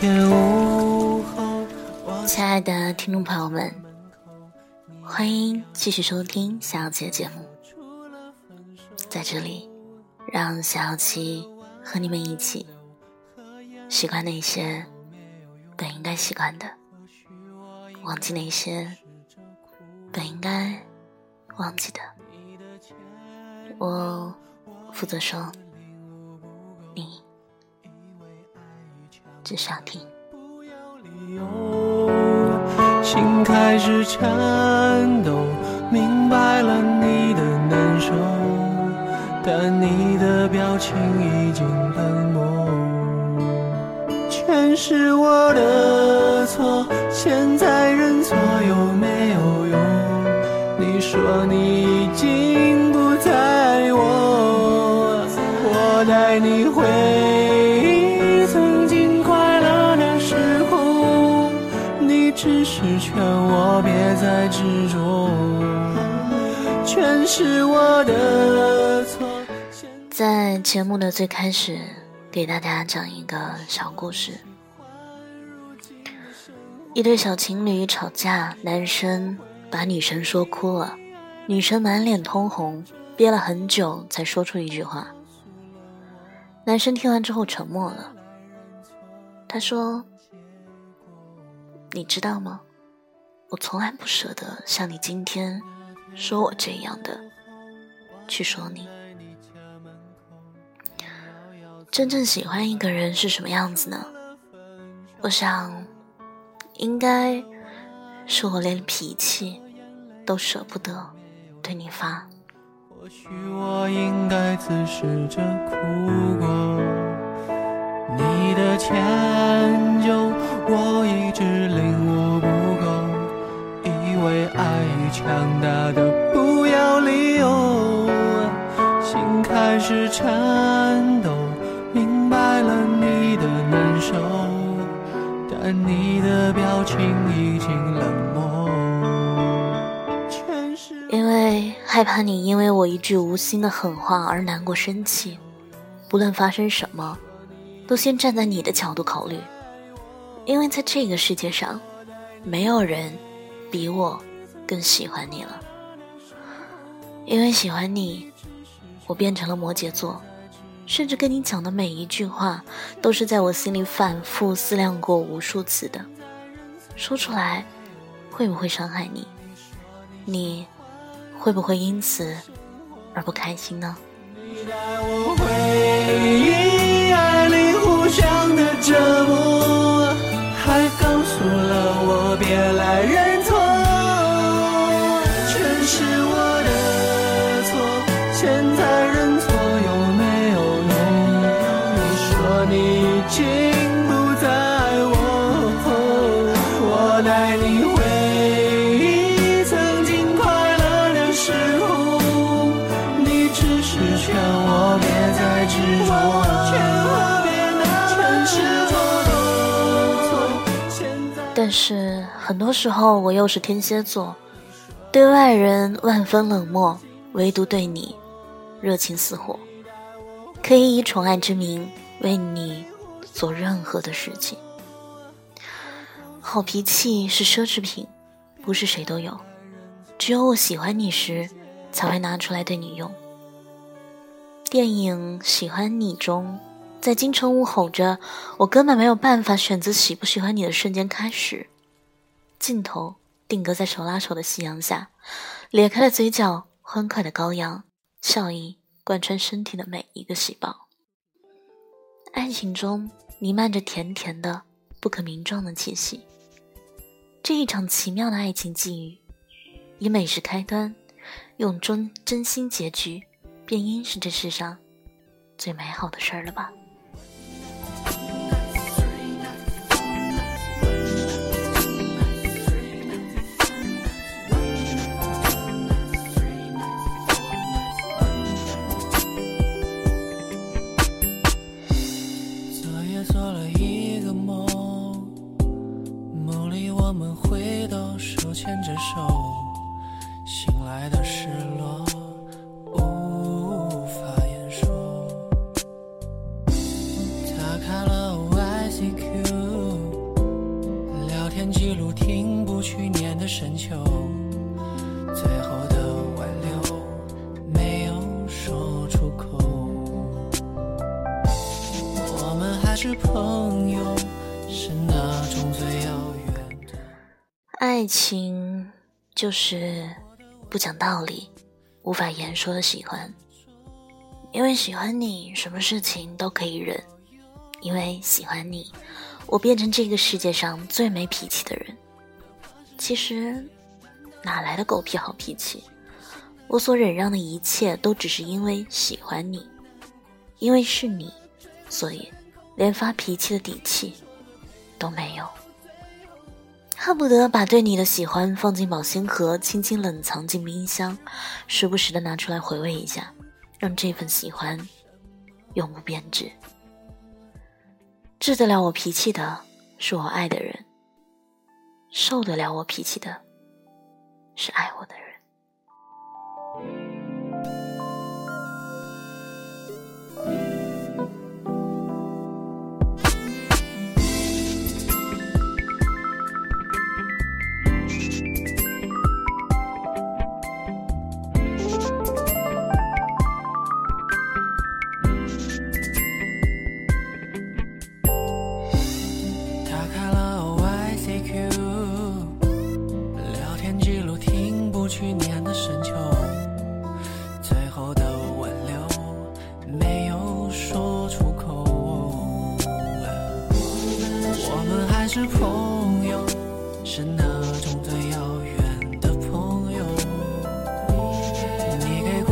亲爱的听众朋友们，欢迎继续收听小姐节目，在这里，让小七和你们一起习惯那些本应该习惯的，忘记那些本应该忘记的。我负责说，你。只需要理由。心开始颤抖，明白了你的难受，但你的表情已经冷漠。全是我的错，现在认错有没有用？你说你全是我的错。在节目的最开始，给大家讲一个小故事：一对小情侣吵架，男生把女生说哭了，女生满脸通红，憋了很久才说出一句话。男生听完之后沉默了，他说。你知道吗？我从来不舍得像你今天说我这样的去说你。真正喜欢一个人是什么样子呢？我想，应该是我连脾气都舍不得对你发。或许我应该自食着苦果，你的迁就我一直。为爱强大的不要理由，心开始颤抖，明白了你的难受，但你的表情已经冷漠。因为害怕你因为我一句无心的狠话而难过生气，不论发生什么，都先站在你的角度考虑。因为在这个世界上，没有人比我。更喜欢你了，因为喜欢你，我变成了摩羯座，甚至跟你讲的每一句话，都是在我心里反复思量过无数次的。说出来，会不会伤害你？你会不会因此而不开心呢？还但是很多时候，我又是天蝎座，对外人万分冷漠，唯独对你热情似火，可以以宠爱之名为你做任何的事情。好脾气是奢侈品，不是谁都有，只有我喜欢你时才会拿出来对你用。电影《喜欢你》中。在金城武吼着“我根本没有办法选择喜不喜欢你”的瞬间开始，镜头定格在手拉手的夕阳下，咧开了嘴角，欢快的羔羊，笑意贯穿身体的每一个细胞。爱情中弥漫着甜甜的、不可名状的气息。这一场奇妙的爱情际遇，以美食开端，用真真心结局，便应是这世上最美好的事儿了吧。回到手牵着手，醒来的失落无法言说。打开了 OICQ 聊天记录，停不去年的深秋，最后的挽留没有说出口。我们还是朋友，是那种最遥远。爱情就是不讲道理、无法言说的喜欢。因为喜欢你，什么事情都可以忍。因为喜欢你，我变成这个世界上最没脾气的人。其实，哪来的狗屁好脾气？我所忍让的一切，都只是因为喜欢你，因为是你，所以连发脾气的底气都没有。恨不得把对你的喜欢放进保鲜盒，轻轻冷藏进冰箱，时不时的拿出来回味一下，让这份喜欢永不变质。治得了我脾气的是我爱的人，受得了我脾气的是爱我的人。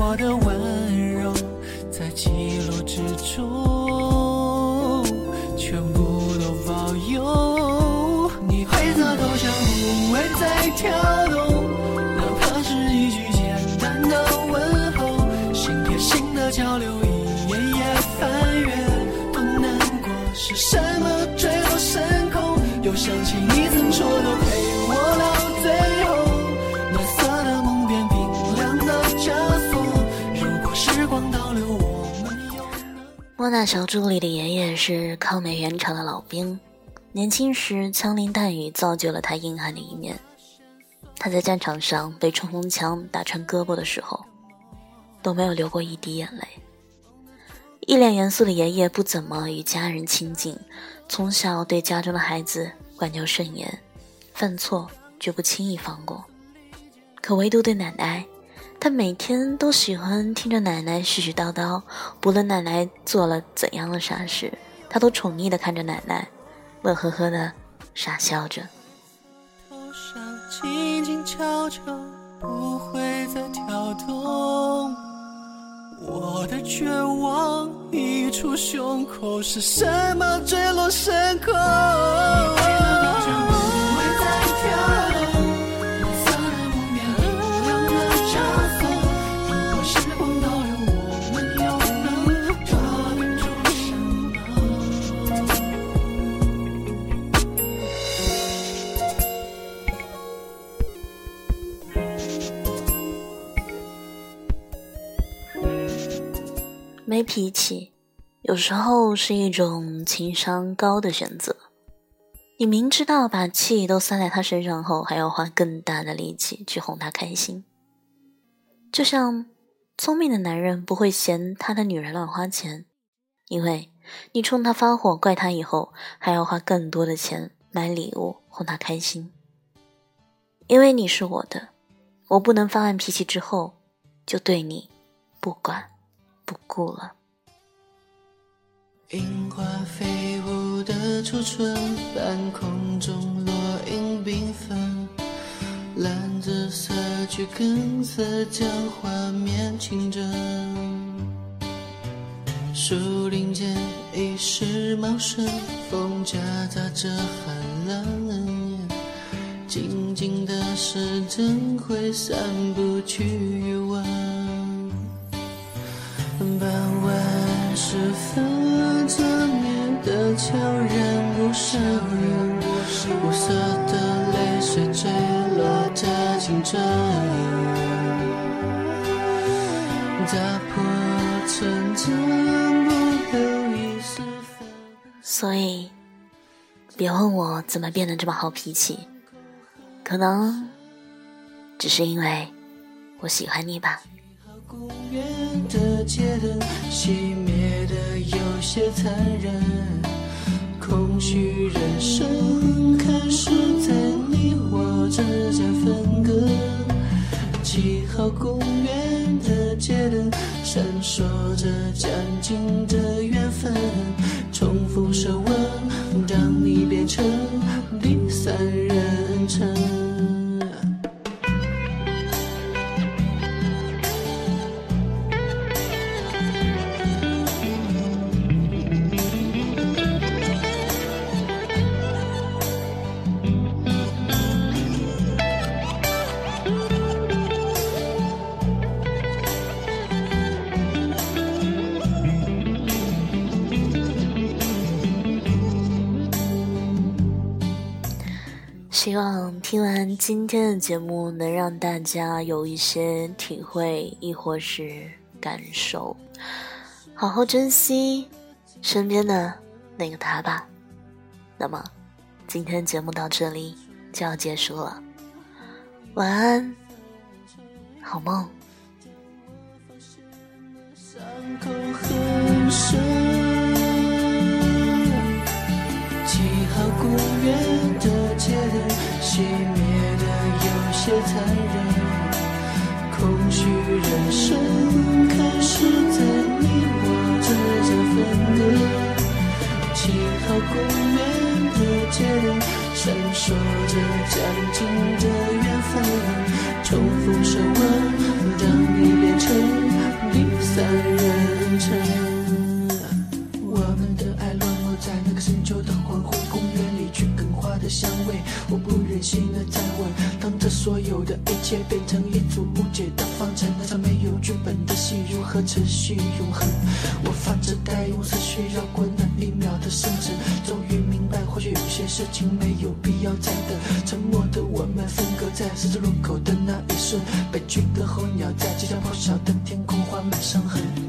我的温柔，在记录之中，全部都保有。你灰色头像不会再跳那小助理的爷爷是抗美援朝的老兵，年轻时枪林弹雨造就了他硬汉的一面。他在战场上被冲锋枪打穿胳膊的时候，都没有流过一滴眼泪。一脸严肃的爷爷不怎么与家人亲近，从小对家中的孩子管教甚严，犯错绝不轻易放过。可唯独对奶奶，他每天都喜欢听着奶奶絮絮叨叨，不论奶奶做了怎样的傻事，他都宠溺地看着奶奶，乐呵呵地傻笑着。头上静静悄悄，不会再跳动。我的绝望溢出胸口，是什么坠落深空？没脾气，有时候是一种情商高的选择。你明知道把气都撒在他身上后，还要花更大的力气去哄他开心。就像聪明的男人不会嫌他的女人乱花钱，因为你冲他发火怪他以后，还要花更多的钱买礼物哄他开心。因为你是我的，我不能发完脾气之后就对你不管。不顾了。樱花飞舞的初春，半空中落英缤纷，蓝紫色桔梗色将画面清真。树林间一时茂盛，风夹杂着寒冷，静静的时针会散不去余温。傍晚时分，侧面的悄然无声，无色的泪水坠落的清澈，打破纯真，不留一丝分。所以，别问我怎么变得这么好脾气，可能只是因为我喜欢你吧。公园的街灯熄灭的有些残忍，空虚人生开始在你。我之间分割。七号公园的街灯闪烁着将近的缘分，重复手吻，让你变成希望听完今天的节目，能让大家有一些体会，亦或是感受。好好珍惜身边的那个他吧。那么，今天节目到这里就要结束了。晚安，好梦。熄灭的有些残忍，空虚人生开始在你我之间分割。七号公园的街灯闪烁着将近的缘分，重复手吻，让你变成第三人称。的香味，我不忍心的再问。当这所有的一切变成一组无解的方程，那场没有剧本的戏如何持续永恒？我发着呆，用思绪绕过那一秒的深沉，终于明白，或许有些事情没有必要再等。沉默的我们分隔在十字路口的那一瞬，悲剧的候鸟在即将破晓的天空画满伤痕。